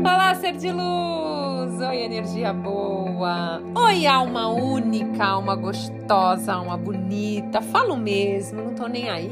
Olá, ser de luz! Oi, energia boa! Oi, alma única, alma gostosa, alma bonita. Falo mesmo, não tô nem aí.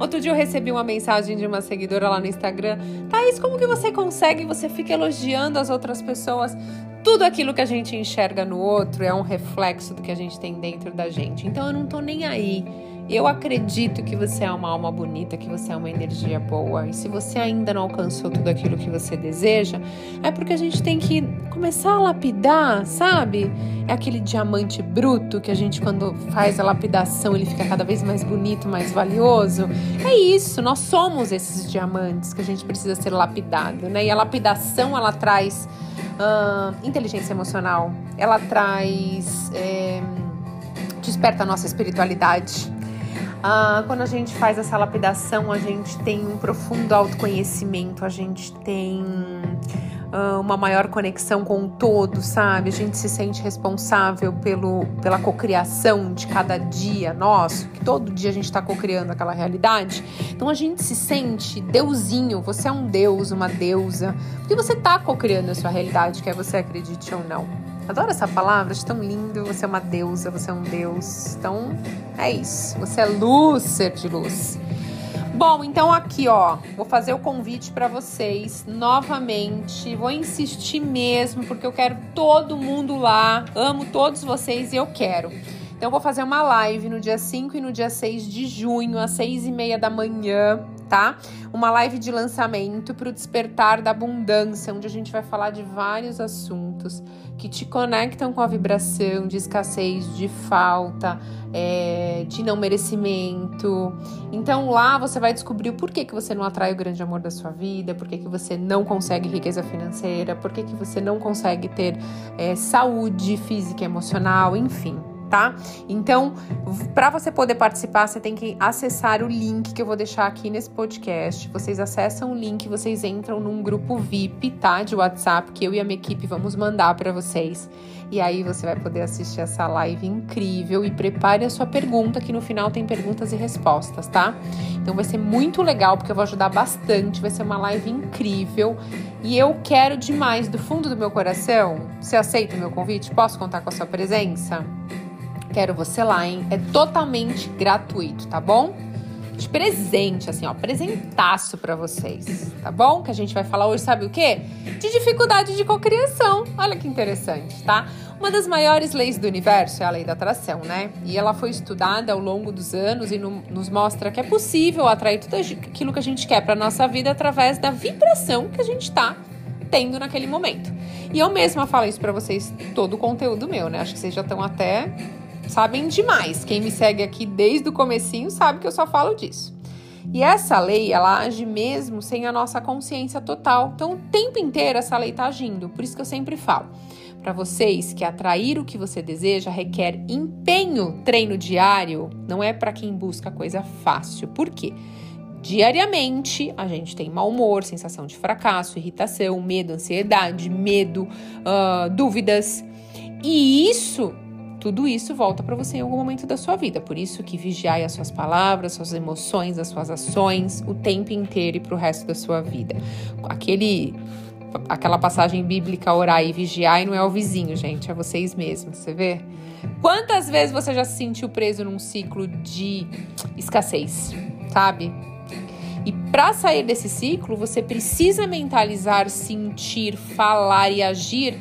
Outro dia eu recebi uma mensagem de uma seguidora lá no Instagram. Thaís, como que você consegue? Você fica elogiando as outras pessoas. Tudo aquilo que a gente enxerga no outro é um reflexo do que a gente tem dentro da gente. Então eu não tô nem aí. Eu acredito que você é uma alma bonita, que você é uma energia boa. E se você ainda não alcançou tudo aquilo que você deseja, é porque a gente tem que começar a lapidar, sabe? É aquele diamante bruto que a gente, quando faz a lapidação, ele fica cada vez mais bonito, mais valioso. É isso, nós somos esses diamantes que a gente precisa ser lapidado, né? E a lapidação, ela traz uh, inteligência emocional, ela traz. É, desperta a nossa espiritualidade ah, quando a gente faz essa lapidação, a gente tem um profundo autoconhecimento, a gente tem ah, uma maior conexão com o todo, sabe? A gente se sente responsável pelo, pela cocriação de cada dia nosso, que todo dia a gente está cocriando aquela realidade. Então a gente se sente deusinho, você é um deus, uma deusa, porque você está cocriando a sua realidade, quer você acredite ou não. Adoro essa palavra, acho tão lindo. Você é uma deusa, você é um deus. Então, é isso. Você é luz, ser de luz. Bom, então aqui, ó, vou fazer o convite para vocês novamente. Vou insistir mesmo, porque eu quero todo mundo lá. Amo todos vocês e eu quero. Então, vou fazer uma live no dia 5 e no dia 6 de junho, às 6 e meia da manhã, tá? Uma live de lançamento para o despertar da abundância, onde a gente vai falar de vários assuntos que te conectam com a vibração de escassez, de falta, é, de não merecimento. Então lá você vai descobrir o porquê que você não atrai o grande amor da sua vida, porquê que você não consegue riqueza financeira, porquê que você não consegue ter é, saúde física e emocional, enfim tá? Então, para você poder participar, você tem que acessar o link que eu vou deixar aqui nesse podcast. Vocês acessam o link, vocês entram num grupo VIP, tá? De WhatsApp que eu e a minha equipe vamos mandar para vocês. E aí você vai poder assistir essa live incrível e prepare a sua pergunta, que no final tem perguntas e respostas, tá? Então vai ser muito legal porque eu vou ajudar bastante, vai ser uma live incrível. E eu quero demais do fundo do meu coração. Você aceita o meu convite? Posso contar com a sua presença? Quero você lá, hein? É totalmente gratuito, tá bom? De presente, assim, ó, presentaço para vocês, tá bom? Que a gente vai falar hoje, sabe o quê? De dificuldade de cocriação. Olha que interessante, tá? Uma das maiores leis do universo é a lei da atração, né? E ela foi estudada ao longo dos anos e no, nos mostra que é possível atrair tudo aquilo que a gente quer para nossa vida através da vibração que a gente tá tendo naquele momento. E eu mesma falo isso para vocês todo o conteúdo meu, né? Acho que vocês já estão até sabem demais. Quem me segue aqui desde o comecinho sabe que eu só falo disso. E essa lei, ela age mesmo sem a nossa consciência total. Então, o tempo inteiro essa lei está agindo. Por isso que eu sempre falo para vocês que atrair o que você deseja requer empenho, treino diário. Não é para quem busca coisa fácil. Por quê? Diariamente a gente tem mau humor, sensação de fracasso, irritação, medo, ansiedade, medo, uh, dúvidas. E isso tudo isso volta para você em algum momento da sua vida. Por isso que vigiai as suas palavras, suas emoções, as suas ações o tempo inteiro e para o resto da sua vida. Aquele aquela passagem bíblica orar e vigiar não é o vizinho, gente, é vocês mesmos, você vê? Quantas vezes você já se sentiu preso num ciclo de escassez, sabe? E para sair desse ciclo, você precisa mentalizar, sentir, falar e agir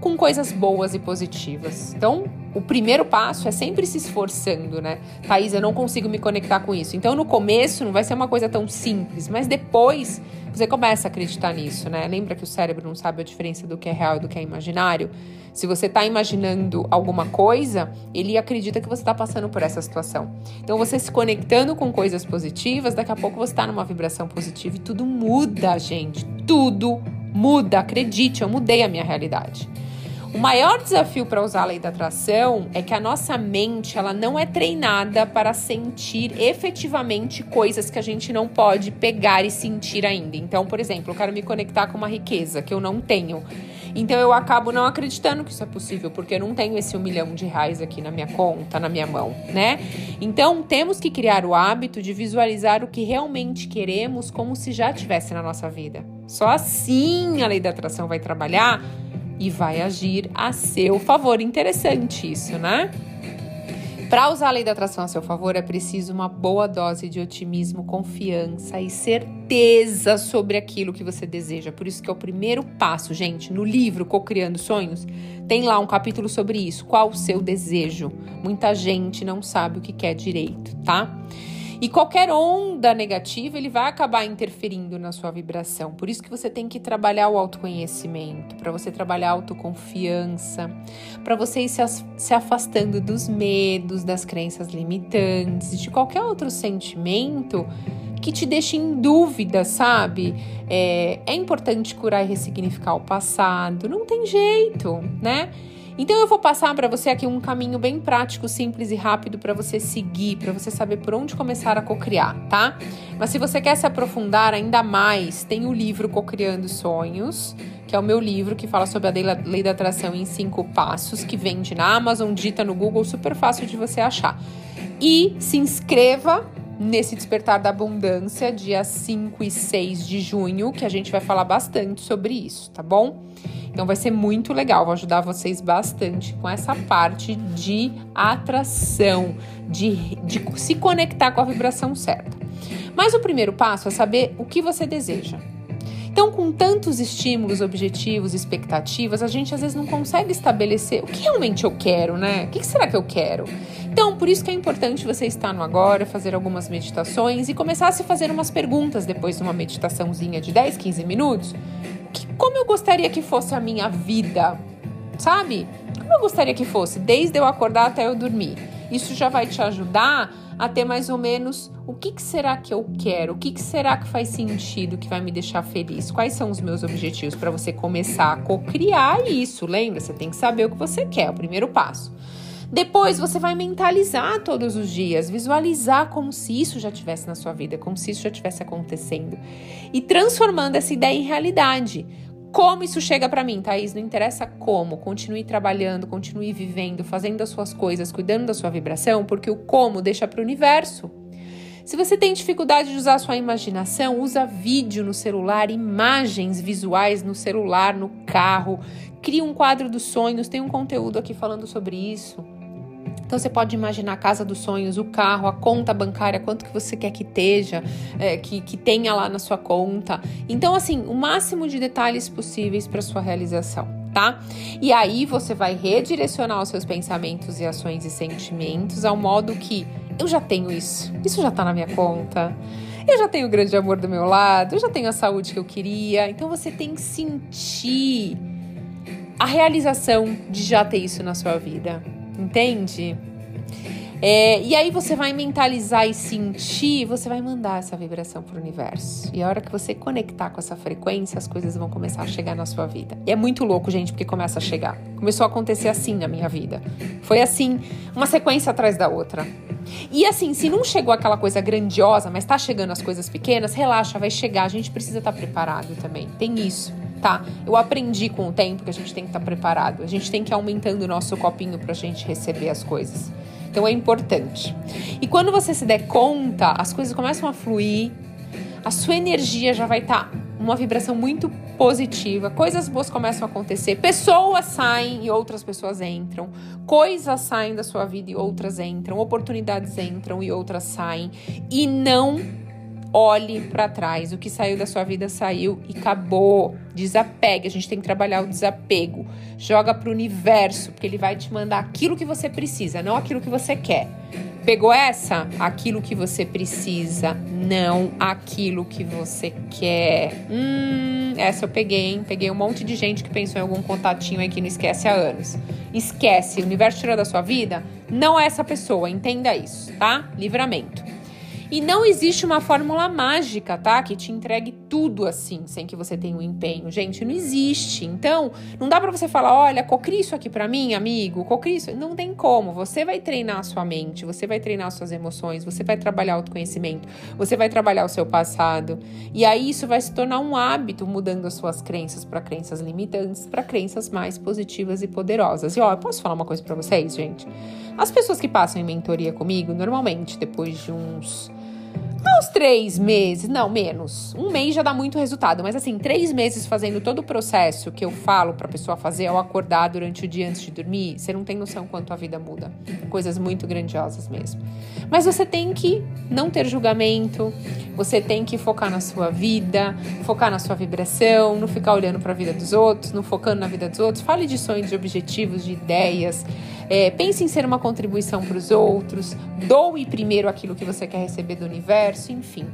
com coisas boas e positivas. Então, o primeiro passo é sempre se esforçando, né? Thaís, eu não consigo me conectar com isso. Então, no começo, não vai ser uma coisa tão simples, mas depois você começa a acreditar nisso, né? Lembra que o cérebro não sabe a diferença do que é real e do que é imaginário? Se você está imaginando alguma coisa, ele acredita que você está passando por essa situação. Então, você se conectando com coisas positivas, daqui a pouco você está numa vibração positiva e tudo muda, gente. Tudo muda. Acredite, eu mudei a minha realidade. O maior desafio para usar a lei da atração é que a nossa mente ela não é treinada para sentir efetivamente coisas que a gente não pode pegar e sentir ainda. Então, por exemplo, eu quero me conectar com uma riqueza que eu não tenho. Então eu acabo não acreditando que isso é possível, porque eu não tenho esse um milhão de reais aqui na minha conta, na minha mão, né? Então temos que criar o hábito de visualizar o que realmente queremos como se já tivesse na nossa vida. Só assim a lei da atração vai trabalhar e vai agir a seu favor. Interessante isso, né? Para usar a lei da atração a seu favor, é preciso uma boa dose de otimismo, confiança e certeza sobre aquilo que você deseja. Por isso que é o primeiro passo, gente. No livro Co-criando Sonhos, tem lá um capítulo sobre isso. Qual o seu desejo? Muita gente não sabe o que quer direito, tá? E qualquer onda negativa, ele vai acabar interferindo na sua vibração. Por isso que você tem que trabalhar o autoconhecimento, para você trabalhar a autoconfiança, para você ir se afastando dos medos, das crenças limitantes, de qualquer outro sentimento que te deixe em dúvida, sabe? É, é importante curar e ressignificar o passado, não tem jeito, né? Então eu vou passar para você aqui um caminho bem prático, simples e rápido para você seguir, para você saber por onde começar a cocriar, tá? Mas se você quer se aprofundar ainda mais, tem o livro Cocriando Sonhos, que é o meu livro que fala sobre a lei da atração em cinco passos, que vende na Amazon, dita no Google, super fácil de você achar. E se inscreva nesse Despertar da Abundância, dia 5 e 6 de junho, que a gente vai falar bastante sobre isso, tá bom? Então vai ser muito legal, vou ajudar vocês bastante com essa parte de atração, de, de se conectar com a vibração certa. Mas o primeiro passo é saber o que você deseja. Então, com tantos estímulos, objetivos, expectativas, a gente às vezes não consegue estabelecer o que realmente eu quero, né? O que será que eu quero? Então, por isso que é importante você estar no agora, fazer algumas meditações e começar a se fazer umas perguntas depois de uma meditaçãozinha de 10, 15 minutos que, como eu gostaria que fosse a minha vida, sabe? Como eu gostaria que fosse, desde eu acordar até eu dormir. Isso já vai te ajudar a ter mais ou menos o que, que será que eu quero, o que, que será que faz sentido, que vai me deixar feliz, quais são os meus objetivos para você começar a co-criar isso. Lembra? Você tem que saber o que você quer, é o primeiro passo. Depois você vai mentalizar todos os dias, visualizar como se isso já tivesse na sua vida, como se isso já tivesse acontecendo e transformando essa ideia em realidade. Como isso chega para mim, Thaís? Não interessa como. Continue trabalhando, continue vivendo, fazendo as suas coisas, cuidando da sua vibração, porque o como deixa para o universo. Se você tem dificuldade de usar sua imaginação, usa vídeo no celular, imagens visuais no celular, no carro. Cria um quadro dos sonhos, tem um conteúdo aqui falando sobre isso. Então você pode imaginar a casa dos sonhos, o carro, a conta bancária, quanto que você quer que esteja, é, que, que tenha lá na sua conta. Então, assim, o máximo de detalhes possíveis para sua realização, tá? E aí você vai redirecionar os seus pensamentos e ações e sentimentos ao modo que eu já tenho isso, isso já está na minha conta. Eu já tenho o grande amor do meu lado, eu já tenho a saúde que eu queria. Então você tem que sentir a realização de já ter isso na sua vida entende? É, e aí você vai mentalizar e sentir, você vai mandar essa vibração para o universo. E a hora que você conectar com essa frequência, as coisas vão começar a chegar na sua vida. E é muito louco, gente, porque começa a chegar. Começou a acontecer assim na minha vida. Foi assim, uma sequência atrás da outra. E assim, se não chegou aquela coisa grandiosa, mas tá chegando as coisas pequenas, relaxa, vai chegar. A gente precisa estar tá preparado também. Tem isso tá? Eu aprendi com o tempo que a gente tem que estar tá preparado. A gente tem que ir aumentando o nosso copinho para a gente receber as coisas. Então é importante. E quando você se der conta, as coisas começam a fluir, a sua energia já vai estar tá uma vibração muito positiva, coisas boas começam a acontecer, pessoas saem e outras pessoas entram, coisas saem da sua vida e outras entram, oportunidades entram e outras saem, e não olhe para trás. O que saiu da sua vida saiu e acabou. Desapegue. A gente tem que trabalhar o desapego. Joga para o universo, porque ele vai te mandar aquilo que você precisa, não aquilo que você quer. Pegou essa? Aquilo que você precisa, não aquilo que você quer. Hum, essa eu peguei, hein? Peguei um monte de gente que pensou em algum contatinho aí que não esquece há anos. Esquece, o universo tirou da sua vida? Não é essa pessoa, entenda isso, tá? Livramento. E não existe uma fórmula mágica, tá? Que te entregue tudo assim, sem que você tenha um empenho. Gente, não existe. Então, não dá para você falar, olha, cocri isso aqui para mim, amigo, cocri isso. Não tem como. Você vai treinar a sua mente, você vai treinar as suas emoções, você vai trabalhar o autoconhecimento, você vai trabalhar o seu passado. E aí isso vai se tornar um hábito, mudando as suas crenças para crenças limitantes, para crenças mais positivas e poderosas. E ó, eu posso falar uma coisa para vocês, gente? As pessoas que passam em mentoria comigo, normalmente depois de uns Aos três meses, não, menos. Um mês já dá muito resultado, mas assim, três meses fazendo todo o processo que eu falo pra pessoa fazer ao acordar durante o dia antes de dormir, você não tem noção quanto a vida muda. Coisas muito grandiosas mesmo. Mas você tem que não ter julgamento, você tem que focar na sua vida, focar na sua vibração, não ficar olhando para a vida dos outros, não focando na vida dos outros. Fale de sonhos, de objetivos, de ideias. É, pense em ser uma contribuição para os outros. Doe primeiro aquilo que você quer receber do universo, enfim.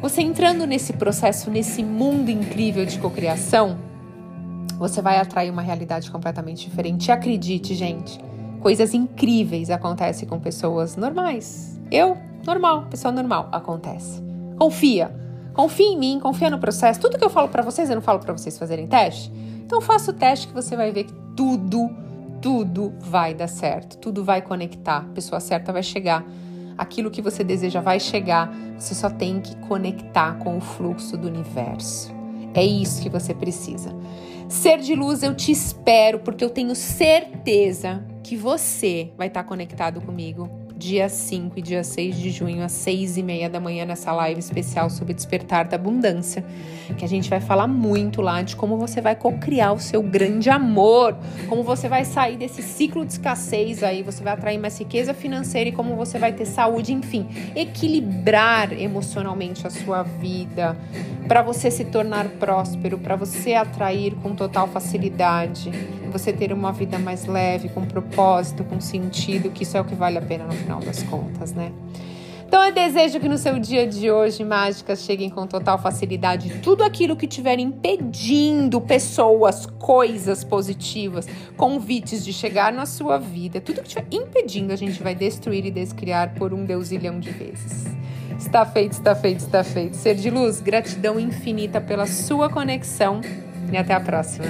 Você entrando nesse processo, nesse mundo incrível de cocriação, você vai atrair uma realidade completamente diferente. E acredite, gente, coisas incríveis acontecem com pessoas normais. Eu, normal, pessoa normal, acontece. Confia. Confia em mim, confia no processo. Tudo que eu falo para vocês, eu não falo para vocês fazerem teste. Então faça o teste que você vai ver que tudo tudo vai dar certo, tudo vai conectar, a pessoa certa vai chegar. Aquilo que você deseja vai chegar, você só tem que conectar com o fluxo do universo. É isso que você precisa. Ser de luz, eu te espero, porque eu tenho certeza que você vai estar conectado comigo dia 5 e dia 6 de junho, às 6 e meia da manhã, nessa live especial sobre despertar da abundância, que a gente vai falar muito lá de como você vai co-criar o seu grande amor, como você vai sair desse ciclo de escassez aí, você vai atrair mais riqueza financeira e como você vai ter saúde, enfim, equilibrar emocionalmente a sua vida, para você se tornar próspero, para você atrair com total facilidade, você ter uma vida mais leve, com propósito, com sentido, que isso é o que vale a pena no final das contas, né? Então eu desejo que no seu dia de hoje mágicas cheguem com total facilidade tudo aquilo que estiver impedindo pessoas, coisas positivas, convites de chegar na sua vida, tudo que estiver impedindo a gente vai destruir e descriar por um deusilhão de vezes. Está feito, está feito, está feito. Ser de luz, gratidão infinita pela sua conexão e até a próxima.